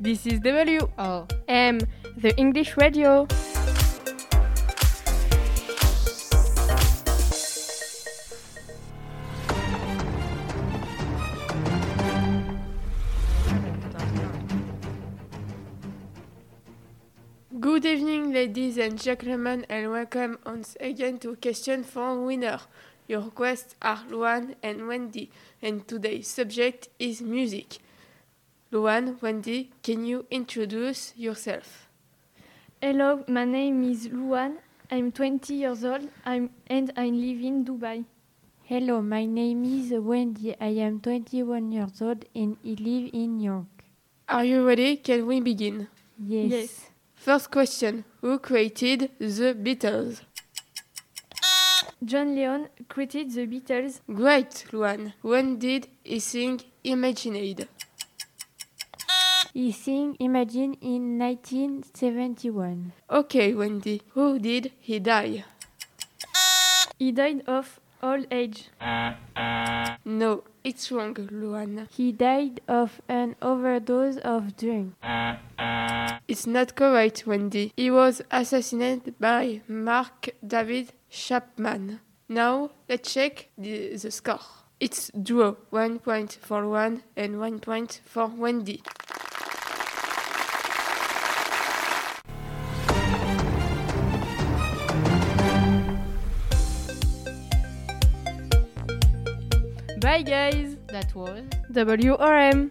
This is W Oh. The English radio. Good evening, ladies and gentlemen, and welcome once again to Question for Winner. Your guests are Luan and Wendy, and today's subject is music. Luan, Wendy, can you introduce yourself? Hello, my name is Luan. I'm 20 years old I'm, and I live in Dubai. Hello, my name is Wendy. I am 21 years old and I live in New York. Are you ready? Can we begin? Yes. First question Who created the Beatles? John Lennon created the Beatles. Great, Luan. When did he sing Imagined? He sang Imagine in 1971. Okay, Wendy. Who did he die? He died of old age. No, it's wrong, Luan. He died of an overdose of drink. It's not correct, Wendy. He was assassinated by Mark David Chapman. Now, let's check the, the score. It's draw. One point for Luan and one point for Wendy. Bye, guys. That was WRM.